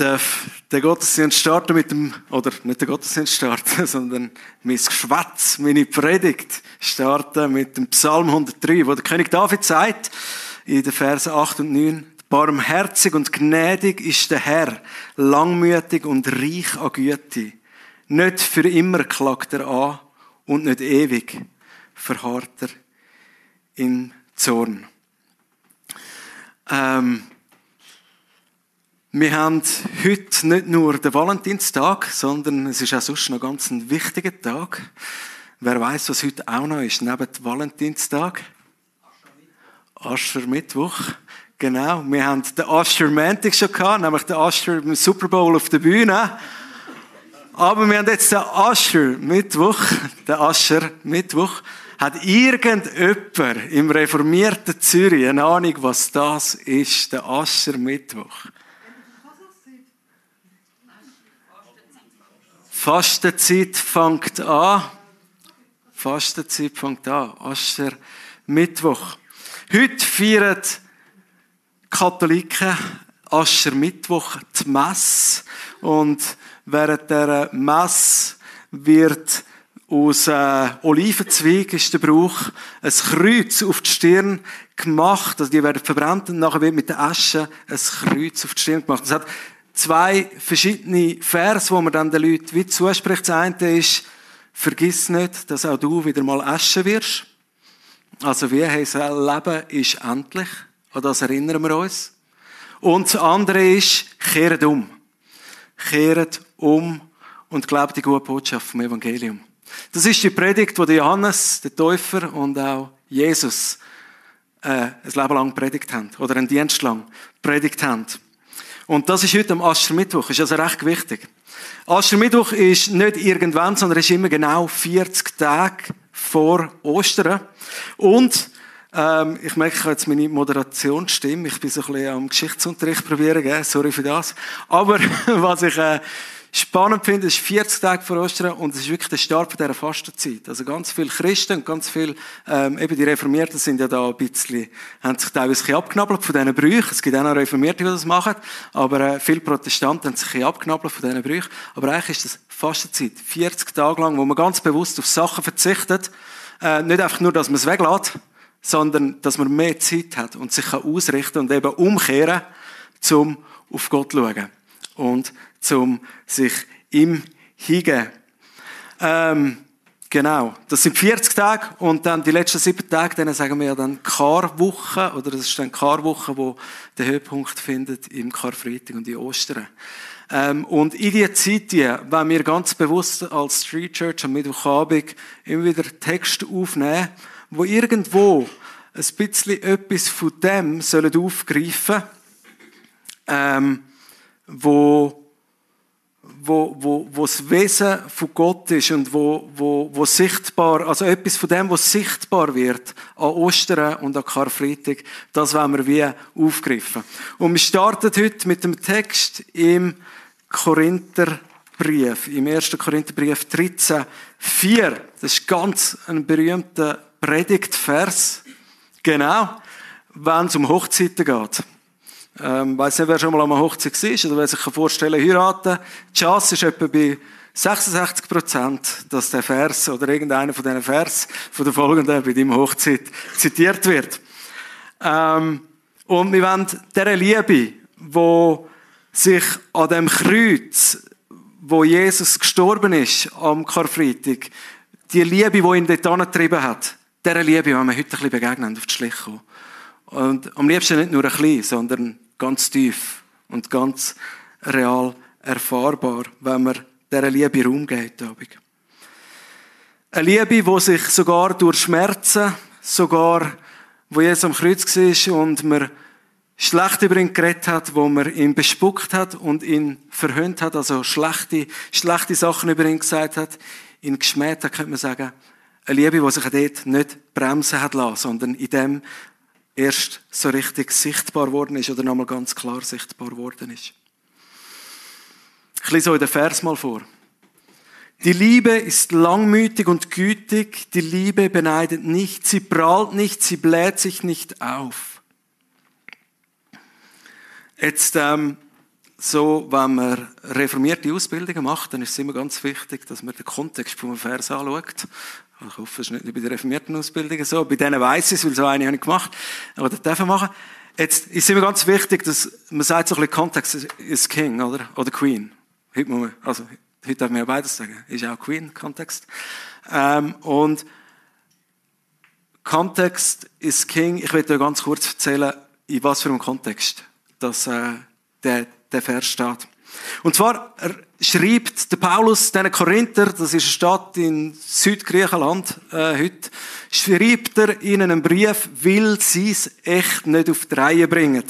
darf den Gottesdienst starten mit dem, oder nicht den Gottesdienst starten, sondern mein Geschwätz, meine Predigt starten mit dem Psalm 103, wo der König David sagt, in den Versen 8 und 9, Barmherzig und gnädig ist der Herr, langmütig und reich an Güte. Nicht für immer klagt er an und nicht ewig verharrt er in Zorn. Ähm, wir haben heute nicht nur den Valentinstag, sondern es ist auch sonst noch ganz ein wichtiger Tag. Wer weiß, was heute auch noch ist, neben dem Valentinstag? Aschermittwoch. Genau. Wir haben den Ascher Mantic schon gehabt, nämlich den Ascher im Super Bowl auf der Bühne. Aber wir haben jetzt den Ascher Mittwoch, den Ascher Mittwoch. Hat irgendjemand im reformierten Zürich eine Ahnung, was das ist, der Ascher Mittwoch? Fastenzeit fängt an. Fastenzeit fängt an. Ascher Mittwoch. Heute feiern Katholiken Ascher Mittwoch die Messe. Und während der Messe wird aus äh, Olivenzweig ist der Brauch ein Kreuz auf die Stirn gemacht. Also die werden verbrannt und nachher wird mit der Asche ein Kreuz auf die Stirn gemacht. Das hat zwei verschiedene Vers, wo man dann den Leuten wie zuspricht. Das eine ist, vergiss nicht, dass auch du wieder mal Asche wirst. Also wie heißt Leben ist endlich. An das erinnern wir uns. Und das andere ist, kehret um. Kehret um und glaubt die gute Botschaft vom Evangelium. Das ist die Predigt, die Johannes, der Täufer und auch Jesus äh, ein Leben lang predigt haben. Oder einen Dienst lang predigt haben. Und das ist heute am Aschermittwoch. Ist also recht wichtig. Aschermittwoch ist nicht irgendwann, sondern ist immer genau 40 Tage vor Ostern. Und ähm, ich merke, jetzt meine Moderationsstimme. Ich bin so ein bisschen am Geschichtsunterricht probieren, gell? sorry für das. Aber was ich äh, spannend finde, ist 40 Tage vor Ostern und es ist wirklich der Start dieser Fastenzeit. Also ganz viele Christen und ganz viele, ähm, eben die Reformierten sind ja da ein bisschen, haben sich teilweise ein bisschen abgenabelt von diesen Brüchen. Es gibt auch noch Reformierte, die das machen, aber äh, viele Protestanten haben sich ein bisschen abgenabelt von diesen Brüchen. Aber eigentlich ist das Fastenzeit. 40 Tage lang, wo man ganz bewusst auf Sachen verzichtet. Äh, nicht einfach nur, dass man es weglässt, sondern dass man mehr Zeit hat und sich ausrichten kann und eben umkehren, zum auf Gott schauen und zum sich ihm hingeben. Ähm, genau, das sind 40 Tage und dann die letzten sieben Tage, denen sagen wir dann Karwoche oder das ist dann Karwoche, wo der Höhepunkt findet im Karfreitag und in Ostern. Ähm, und in dieser Zeit, wenn wir ganz bewusst als Street Church am Mittwochabend immer wieder Texte aufnehmen, wo irgendwo ein bisschen etwas von dem sollen aufgreifen, ähm, wo wo, wo, wo das Wesen von Gott ist und wo, wo, wo sichtbar, also etwas von dem, was sichtbar wird an Ostern und an Karfreitag, das wollen wir wie aufgreifen. Und wir starten heute mit dem Text im Korintherbrief, im 1. Korintherbrief 13, 4. Das ist ganz ein berühmter Predigtvers. Genau, wenn es um Hochzeiten geht. Ähm, weiss nicht, wer schon mal an einer Hochzeit war oder wer sich vorstellen kann, heiraten. Die Chance ist etwa bei 66 Prozent, dass der Vers oder irgendeiner von diesen Vers von der folgenden bei deinem Hochzeit zitiert wird. Ähm, und wir wollen dieser Liebe, wo sich an dem Kreuz, wo Jesus gestorben ist, am Karfreitag, die Liebe, die ihn dort angetrieben hat, dieser Liebe wollen wir heute ein bisschen begegnen, auf die Schliche kommen. Und am liebsten nicht nur ein bisschen, sondern ganz tief und ganz real erfahrbar, wenn man dieser Liebe Raum geht. Eine Liebe, die sich sogar durch Schmerzen, sogar wo Jesus am Kreuz war und man schlecht über ihn geredet hat, wo man ihn bespuckt hat und ihn verhöhnt hat, also schlechte, schlechte Sachen über ihn gesagt hat, ihn geschmäht hat, könnte man sagen. Eine Liebe, die sich dort nicht bremsen hat lassen, sondern in dem erst so richtig sichtbar worden ist oder nochmal ganz klar sichtbar worden ist. Ich lese euch den Vers mal vor. Die Liebe ist langmütig und gütig, die Liebe beneidet nicht, sie prahlt nicht, sie bläht sich nicht auf. Jetzt ähm, so, wenn man reformierte Ausbildungen macht, dann ist es immer ganz wichtig, dass man den Kontext vom Vers anschaut. Ich hoffe, es ist nicht bei den reformierten Ausbildungen so. Bei denen weiss ich es, weil so eine habe ich gemacht. Aber das dürfen machen. Jetzt ist es immer ganz wichtig, dass man sagt, so ein bisschen Kontext ist King, oder? Oder Queen. Heute, muss man, also, heute darf man ja beides sagen. Ist auch Queen, Kontext. Ähm, und Kontext ist King. Ich will dir ganz kurz erzählen, in was für einem Kontext dass, äh, der der Vers steht. Und zwar schreibt der Paulus den Korinther, das ist eine Stadt in Südgriechenland äh, heute, schreibt er ihnen einen Brief, weil sie es echt nicht auf die Reihe bringen.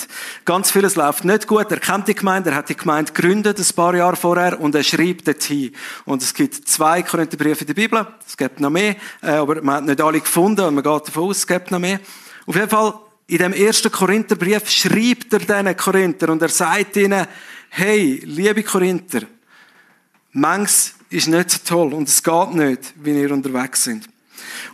Ganz vieles läuft nicht gut. Er kennt die Gemeinde, er hat die Gemeinde gegründet ein paar Jahre vorher und er schreibt dorthin. Und es gibt zwei Korintherbriefe in der Bibel, es gibt noch mehr, äh, aber man hat nicht alle gefunden und man geht davon aus, es gibt noch mehr. Auf jeden Fall in dem ersten Korintherbrief schreibt er diesen Korinther und er sagt ihnen, hey, liebe Korinther, manches ist nicht so toll und es geht nicht, wie ihr unterwegs sind.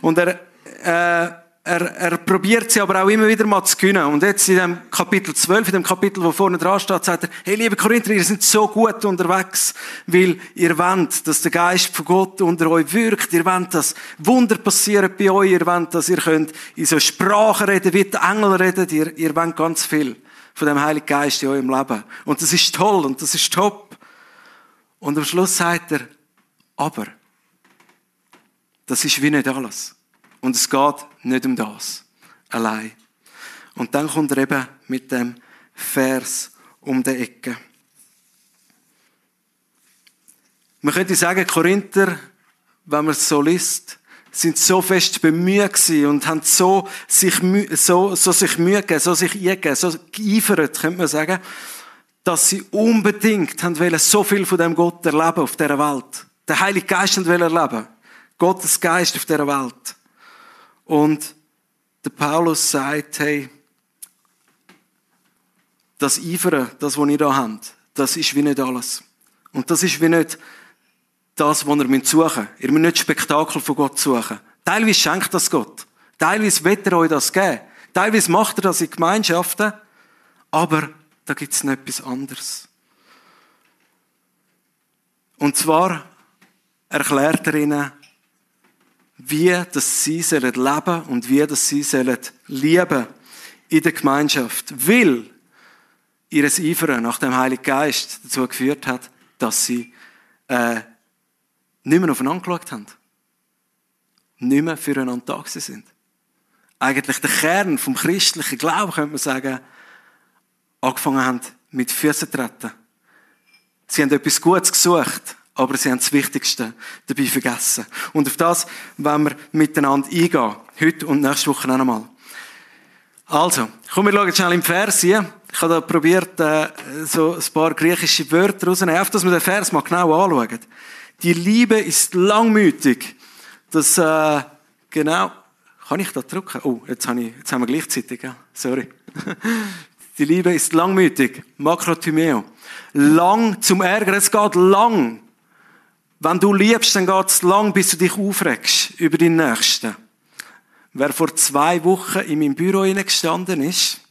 Und er, äh, er, er probiert sie aber auch immer wieder mal zu gewinnen. Und jetzt in dem Kapitel 12, in dem Kapitel, wo vorne dran steht, sagt er, hey, liebe Korinther, ihr seid so gut unterwegs, weil ihr wollt, dass der Geist von Gott unter euch wirkt. Ihr wollt, dass Wunder passieren bei euch. Ihr wollt, dass ihr könnt in so Sprachen reden, wie die Engel reden. Ihr, ihr wollt ganz viel von dem Heiligen Geist in eurem Leben. Und das ist toll und das ist top. Und am Schluss sagt er, aber, das ist wie nicht alles. Und es geht nicht um das allein. Und dann kommt er eben mit dem Vers um die Ecke. Man könnte sagen, Korinther, wenn man es so liest, sind so fest bemüht und haben so sich, so, so sich Mühe gegeben, so sich eingegeben, so geeifert, könnte man sagen, dass sie unbedingt haben wollen, so viel von dem Gott erleben auf dieser Welt. Der Heilige Geist wollen erleben. Gottes Geist auf dieser Welt. Und der Paulus sagt, hey, das Eifern, das, was ihr da habt, das ist wie nicht alles. Und das ist wie nicht das, was ihr suchen müsst. Ihr müsst nicht Spektakel von Gott suchen. Teilweise schenkt das Gott. Teilweise wird er euch das geben. Teilweise macht er das in Gemeinschaften. Aber da gibt es noch etwas anderes. Und zwar erklärt er ihnen, wie dass sie sollen leben und wie dass sie sollen lieben in der Gemeinschaft. Weil ihres Eifern nach dem Heiligen Geist dazu geführt hat, dass sie äh, nicht mehr aufeinander geschaut haben. Nicht mehr füreinander da sind. Eigentlich der Kern vom christlichen Glauben, könnte man sagen, angefangen haben mit Füßen treten. Sie haben etwas Gutes gesucht, aber sie haben das Wichtigste dabei vergessen. Und auf das wollen wir miteinander eingehen. Heute und nächste Woche noch einmal. Also, komm, wir schauen schnell im Vers hier. Ich habe da probiert, äh, so ein paar griechische Wörter rauszunehmen, auf dass wir den Vers mal genau anschauen. Die Liebe ist langmütig. Das, äh, genau, kann ich da drücken? Oh, jetzt, habe ich, jetzt haben wir gleichzeitig, ja. Sorry. Die Liebe ist langmütig. Makrothymeo. Lang zum Ärger. Es geht lang. Wenn du liebst, dann geht es lang, bis du dich aufregst über den Nächsten. Wer vor zwei Wochen in meinem Büro gestanden ist,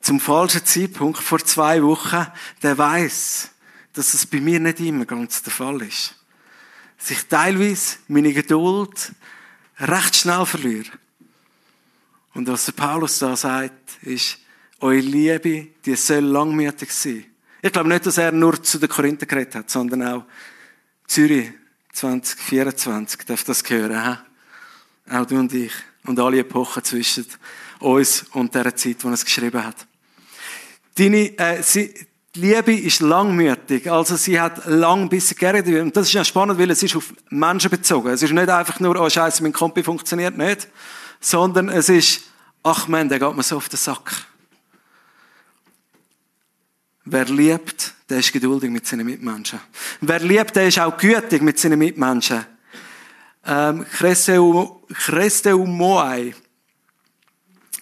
zum falschen Zeitpunkt, vor zwei Wochen, der weiß, dass es bei mir nicht immer ganz der Fall ist. Dass ich teilweise meine Geduld recht schnell verliere. Und was der Paulus da sagt, ist, eure Liebe, die soll langmütig sein. Ich glaube nicht, dass er nur zu den Korinther geredet hat, sondern auch Zürich 2024 darf das gehören. He? Auch du und ich. Und alle Epochen zwischen uns und der Zeit, wo er es geschrieben hat. Deine, äh, sie, die Liebe ist langmütig. Also sie hat lang bis gerne. Und das ist ja spannend, weil es ist auf Menschen bezogen. Es ist nicht einfach nur, oh Scheiße, mein Kompi funktioniert nicht. Sondern es ist, ach man, der geht mir so auf den Sack. Wer liebt, der ist geduldig mit seinen Mitmenschen. Wer liebt, der ist auch gütig mit seinen Mitmenschen. Ähm, Chresteu Moai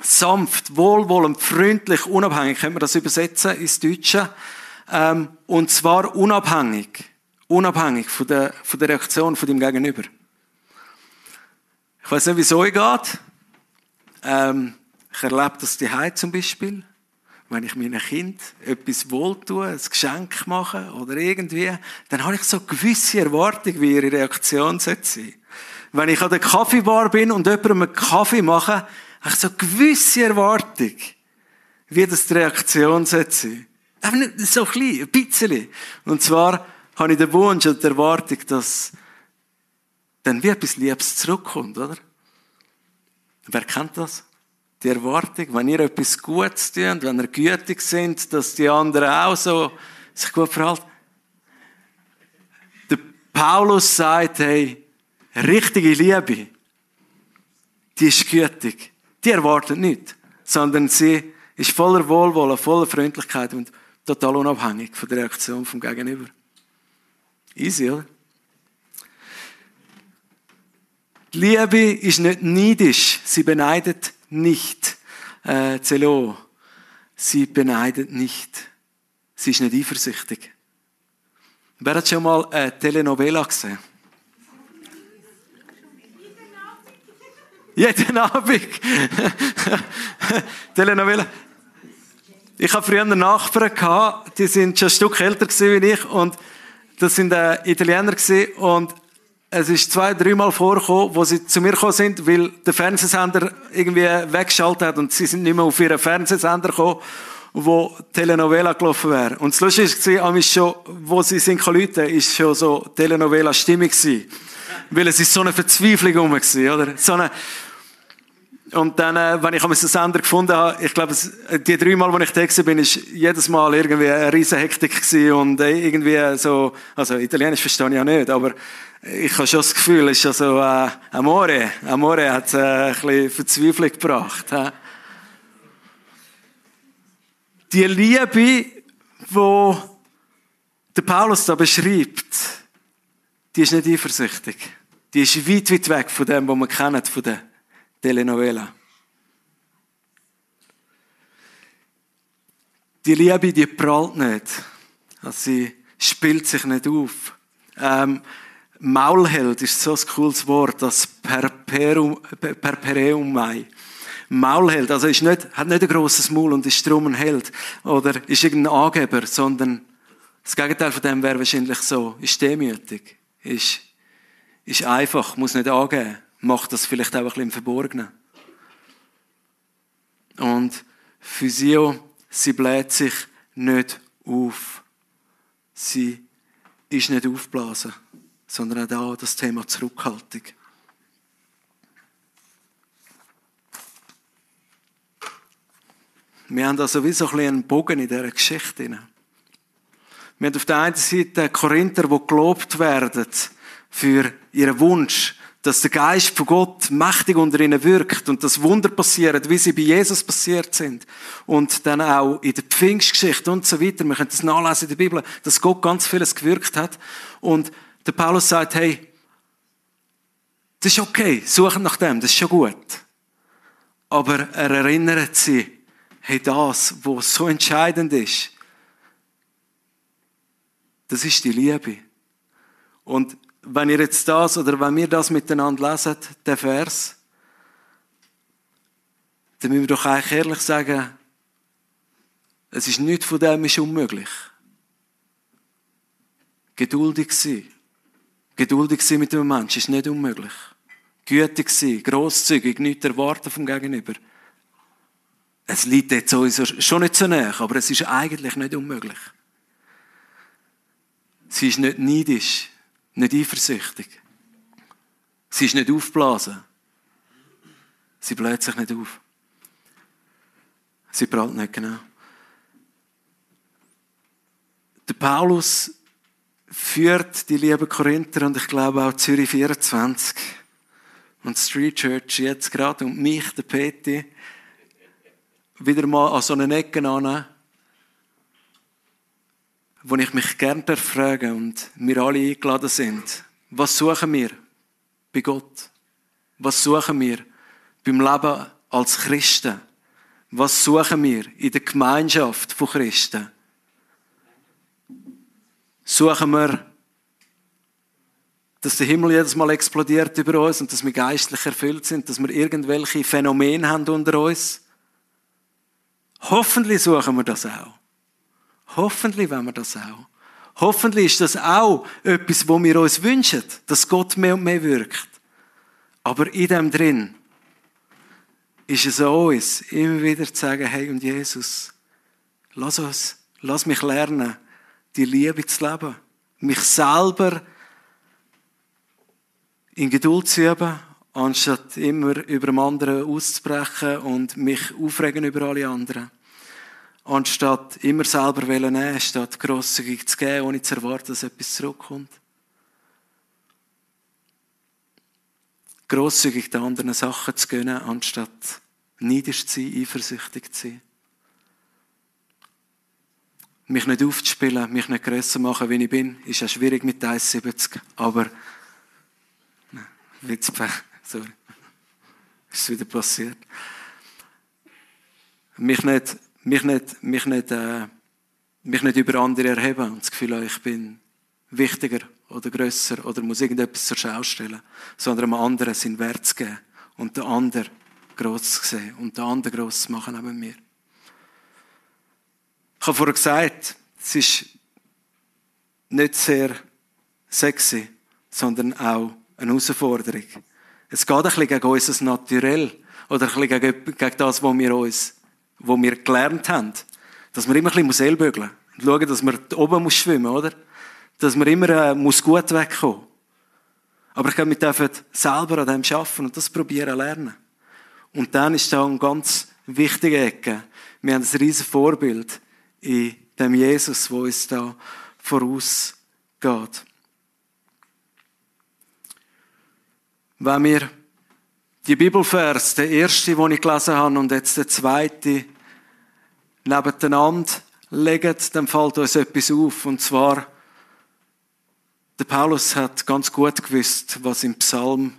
sanft, wohlwollend, freundlich, unabhängig, können wir das übersetzen ins Deutsche. Ähm, und zwar unabhängig. Unabhängig von der, von der Reaktion von dem Gegenüber. Ich weiß nicht, wie es euch geht. Ähm, ich erlebe das die zum Beispiel. Wenn ich meinem Kind etwas wohltue, ein Geschenk mache oder irgendwie, dann habe ich so gewisse Erwartung, wie ihre Reaktion sein sollte. Wenn ich an der Kaffeebar bin und jemandem einen Kaffee mache, habe ich so gewisse Erwartung, wie das die Reaktion sein sollte. Aber nicht so klein, ein bisschen. Und zwar habe ich den Wunsch und die Erwartung, dass dann wie etwas Liebes zurückkommt, oder? Wer kennt das? Die Erwartung, wenn ihr etwas Gutes tut, wenn ihr gütig sind, dass die anderen auch so sich gut verhalten. Der Paulus sagt, hey, richtige Liebe, die ist gütig. Die erwartet nicht, sondern sie ist voller Wohlwollen, voller Freundlichkeit und total unabhängig von der Reaktion vom Gegenüber. Easy, oder? Die Liebe ist nicht neidisch. Sie beneidet nicht. Äh, Zelo. Sie beneidet nicht. Sie ist nicht eifersüchtig. Wer hat schon mal eine Telenovela gesehen? Jeden Abend. Telenovela. Ich habe früher Nachbarn die sind schon ein Stück älter gewesen wie ich und das sind äh, Italiener gewesen und es ist zwei, dreimal vorgekommen, wo sie zu mir gekommen sind, weil der Fernsehsender irgendwie weggeschaltet hat und sie sind nicht mehr auf ihren Fernsehsender gekommen, wo Telenovela gelaufen wäre. Und das Lustige war, schon, wo sie sind Leute, ist schon so Telenovela-Stimmung gewesen. Weil es ist so eine Verzweiflung rum war, oder? So eine, und dann, äh, wenn ich einen Sender gefunden habe, ich glaube, die drei Mal, wo ich da bin, ist jedes Mal irgendwie eine riesen Hektik gewesen und äh, irgendwie so, also Italienisch verstehe ich ja nicht, aber ich habe schon das Gefühl, es ist also äh, Amore. Amore hat äh, ein bisschen Verzweiflung gebracht. He? Die Liebe, die der Paulus da beschreibt, die ist nicht eifersüchtig. Die ist weit, weit weg von dem, was man kennt, von der Telenovela. Die Liebe, die prallt nicht. Also sie spielt sich nicht auf. Ähm, Maulheld ist so ein cooles Wort, das Perpereum mai. Maulheld, also ist nicht, hat nicht ein grosses Maul und ist drum ein Held oder ist irgendein Angeber, sondern das Gegenteil von dem wäre wahrscheinlich so, ist demütig, ist, ist einfach, muss nicht angeben, macht das vielleicht auch ein bisschen im Verborgenen. Und Physio, sie bläht sich nicht auf. Sie ist nicht aufblasen sondern auch da das Thema Zurückhaltung. Wir haben also wie so ein einen Bogen in dieser Geschichte. Wir haben auf der einen Seite Korinther, die gelobt werden für ihren Wunsch, dass der Geist von Gott mächtig unter ihnen wirkt und das Wunder passiert, wie sie bei Jesus passiert sind. Und dann auch in der Pfingstgeschichte und so weiter. Wir können das nachlesen in der Bibel, dass Gott ganz vieles gewirkt hat. Und der Paulus sagt, hey, das ist okay, suchen nach dem, das ist schon gut. Aber er erinnert sie, hey, das, was so entscheidend ist, das ist die Liebe. Und wenn ihr jetzt das oder wenn wir das miteinander lesen, den Vers, dann müssen wir doch eigentlich ehrlich sagen, es ist nichts von dem ist unmöglich. Geduldig sein. Geduldig sein mit dem Menschen ist nicht unmöglich. Gütig sein, grosszügig, nichts erwarten vom Gegenüber. Es liegt jetzt sowieso schon nicht so näher, aber es ist eigentlich nicht unmöglich. Sie ist nicht neidisch, nicht eifersüchtig. Sie ist nicht aufblasen. Sie bläht sich nicht auf. Sie prallt nicht genau. Der Paulus führt die liebe Korinther und ich glaube auch Zürich 24 und Street Church jetzt gerade und mich, der Peti, wieder mal an so eine Ecke an, wo ich mich gerne frage und wir alle eingeladen sind. Was suchen wir bei Gott? Was suchen wir beim Leben als Christen? Was suchen wir in der Gemeinschaft von Christen? suchen wir, dass der Himmel jedes Mal explodiert über uns und dass wir geistlich erfüllt sind, dass wir irgendwelche Phänomene haben unter uns. Hoffentlich suchen wir das auch. Hoffentlich wollen wir das auch. Hoffentlich ist das auch etwas, wo wir uns wünschen, dass Gott mehr und mehr wirkt. Aber in dem drin ist es an uns, immer wieder zu sagen, hey und Jesus, lass uns, lass mich lernen, die Liebe zu leben. Mich selber in Geduld zu üben, anstatt immer über den anderen auszubrechen und mich aufregen über alle anderen. Anstatt immer selber nehmen, statt grosszügig zu geben, ohne zu erwarten, dass etwas zurückkommt. Grosszügig den anderen Sachen zu gönnen, anstatt neidisch zu sein, eifersüchtig zu sein. Mich nicht aufzuspielen, mich nicht grösser machen, wie ich bin, ist ja schwierig mit 1,70. Aber, Witzpech, sorry. Ist wieder passiert. Mich nicht, mich nicht, mich nicht, äh, mich nicht über andere erheben und das Gefühl ich bin wichtiger oder grösser oder muss irgendetwas zur Schau stellen, sondern einem anderen seinen Wert zu geben und den anderen gross zu sehen und den anderen gross zu machen neben mir. Ich habe vorher gesagt, es ist nicht sehr sexy, sondern auch eine Herausforderung. Es geht ein bisschen gegen unser Naturell oder ein bisschen gegen das, was wir uns, was wir gelernt haben. Dass man immer ein bisschen ellbögeln muss und schauen, dass man oben muss schwimmen, oder? Dass man immer äh, muss gut wegkommen. Aber ich glaube, wir dürfen selber an dem arbeiten und das probieren lernen. Und dann ist da eine ganz wichtige Ecke. Wir haben ein riesiges Vorbild in dem Jesus, wo uns da vorausgeht. Wenn wir die Bibelvers, der erste, den ich gelesen habe, und jetzt der zweite, nebeneinander legen, dann fällt uns etwas auf. Und zwar, der Paulus hat ganz gut gewusst, was im Psalm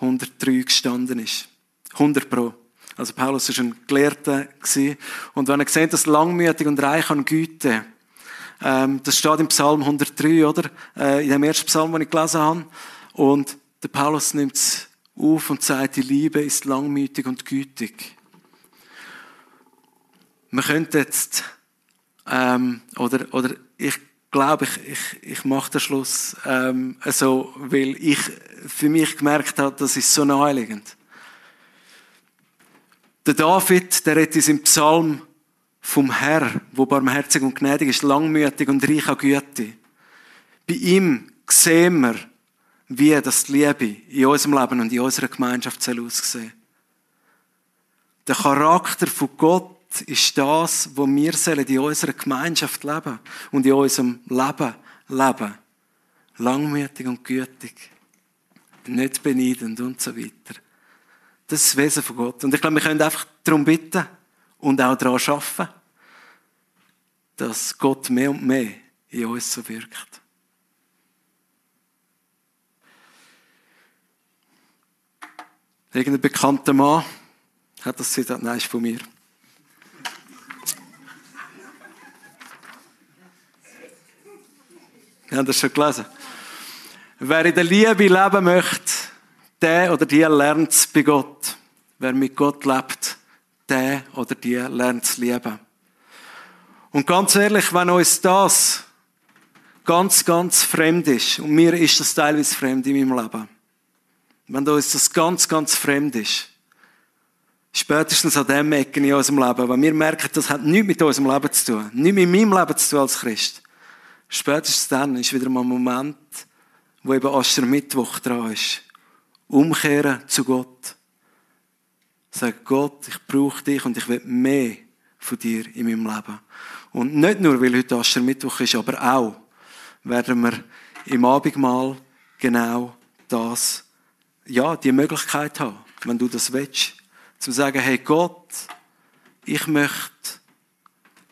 103 gestanden ist. 100 Pro. Also Paulus ist ein Gelehrter. Und wenn er gesehen dass langmütig und reich an Güte, ähm, das steht im Psalm 103, oder? Äh, in dem ersten Psalm, den ich gelesen habe. Und der Paulus nimmt es auf und sagt, die Liebe ist langmütig und gütig. Man könnte jetzt, ähm, oder, oder ich glaube, ich, ich, ich mache den Schluss ähm, so, weil ich für mich gemerkt habe, das ist so naheliegend. Der David, der redet in seinem Psalm vom Herr, wo barmherzig und gnädig ist, langmütig und reich an Güte. Bei ihm sehen wir, wie das Liebe in unserem Leben und in unserer Gemeinschaft soll aussehen Der Charakter von Gott ist das, wo wir sollen in unserer Gemeinschaft leben und in unserem Leben leben. Langmütig und gütig. Nicht beneidend und so weiter. Das ist das Wesen von Gott. Und ich glaube, wir können einfach darum bitten und auch daran arbeiten, dass Gott mehr und mehr in uns so wirkt. Irgendein bekannter Mann hat das Zitat, nein, ist von mir. Wir haben das schon gelesen. Wer in der Liebe leben möchte, der oder die lernt es bei Gott. Wer mit Gott lebt, der oder die lernt es lieben. Und ganz ehrlich, wenn uns das ganz, ganz fremd ist, und mir ist das teilweise fremd in meinem Leben, wenn uns das ganz, ganz fremd ist, spätestens an dem Ecken in unserem Leben, wenn wir merken, das hat nichts mit unserem Leben zu tun, nichts mit meinem Leben zu tun als Christ, spätestens dann ist wieder mal ein Moment, wo eben Aschermittwoch dran ist. Umkehren zu Gott. Sag Gott, ich brauche dich und ich will mehr von dir in meinem Leben. Und nicht nur, weil heute Aschermittwoch ist, aber auch werden wir im Abendmahl genau das, ja, die Möglichkeit haben, wenn du das willst, zu sagen, hey Gott, ich möchte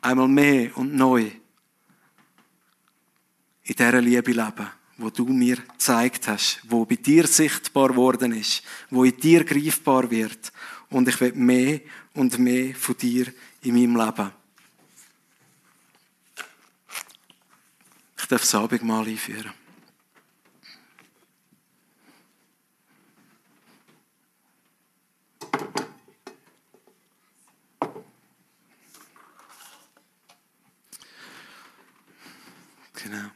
einmal mehr und neu in dieser Liebe leben wo du mir gezeigt hast, wo bei dir sichtbar worden ist, wo in dir greifbar wird. Und ich will mehr und mehr von dir in meinem Leben. Ich darf das Abendmahl einführen. Genau.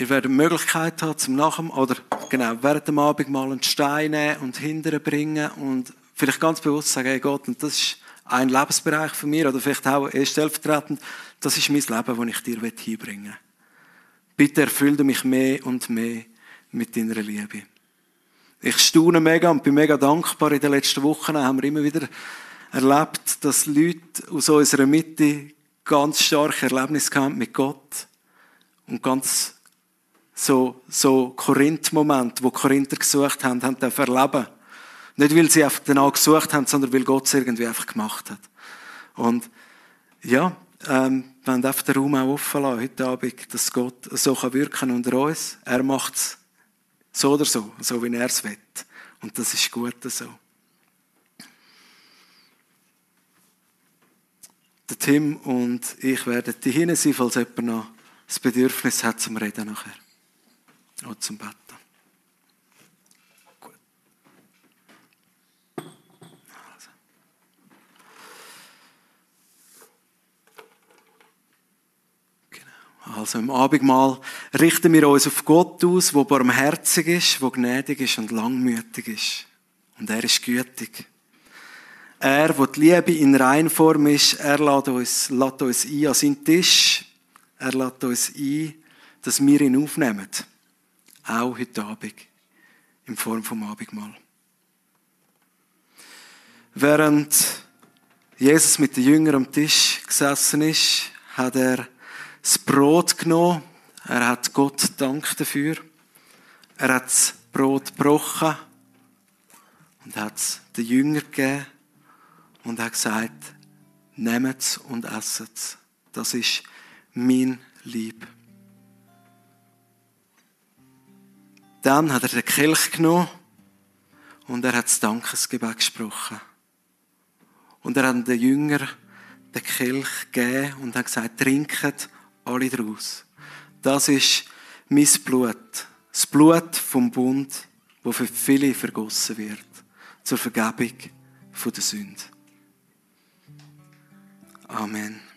Ihr werdet die Möglichkeit haben, zum Nachem, oder genau, während dem Abend mal einen Stein nehmen und hinterher bringen und vielleicht ganz bewusst sagen, hey Gott, und das ist ein Lebensbereich von mir, oder vielleicht auch erst stellvertretend, das ist mein Leben, das ich dir hinbringen will. Bitte erfülle mich mehr und mehr mit deiner Liebe. Ich staune mega und bin mega dankbar. In den letzten Wochen haben wir immer wieder erlebt, dass Leute aus unserer Mitte ganz starke Erlebnisse haben mit Gott und ganz so, so Korinth-Moment, wo Korinther gesucht haben, haben dürfen erleben. Nicht, weil sie danach gesucht haben, sondern weil Gott es irgendwie einfach gemacht hat. Und, ja, ähm, wir wollen einfach den Raum auch offen lassen, heute Abend, dass Gott so kann wirken unter uns. Er macht es so oder so, so wie er es will. Und das ist gut so. Der Tim und ich werden die hinten sein, falls jemand noch das Bedürfnis hat zum Reden nachher. Oder zum Betten. Gut. Also. Genau. Also im Abendmahl richten wir uns auf Gott aus, der barmherzig ist, der gnädig ist und langmütig ist. Und er ist gütig. Er, wo die Liebe in Reinform ist, er lädt uns, lädt uns ein an seinen Tisch. Er lädt uns ein, dass wir ihn aufnehmen. Auch heute Abend. In Form vom Abendmahl. Während Jesus mit den Jüngern am Tisch gesessen ist, hat er das Brot genommen. Er hat Gott Dank dafür. Er hat das Brot gebrochen und hat es den Jüngern gegeben und hat gesagt, nehmt es und esset es. Das ist mein Lieb. Dann hat er den Kelch genommen und er hat das Dankesgebet gesprochen. Und er hat den Jünger den Kelch gegeben und hat gesagt, trinket alle daraus. Das ist mein Blut. Das Blut vom Bund, wo für viele vergossen wird. Zur Vergebung der Sünde. Amen.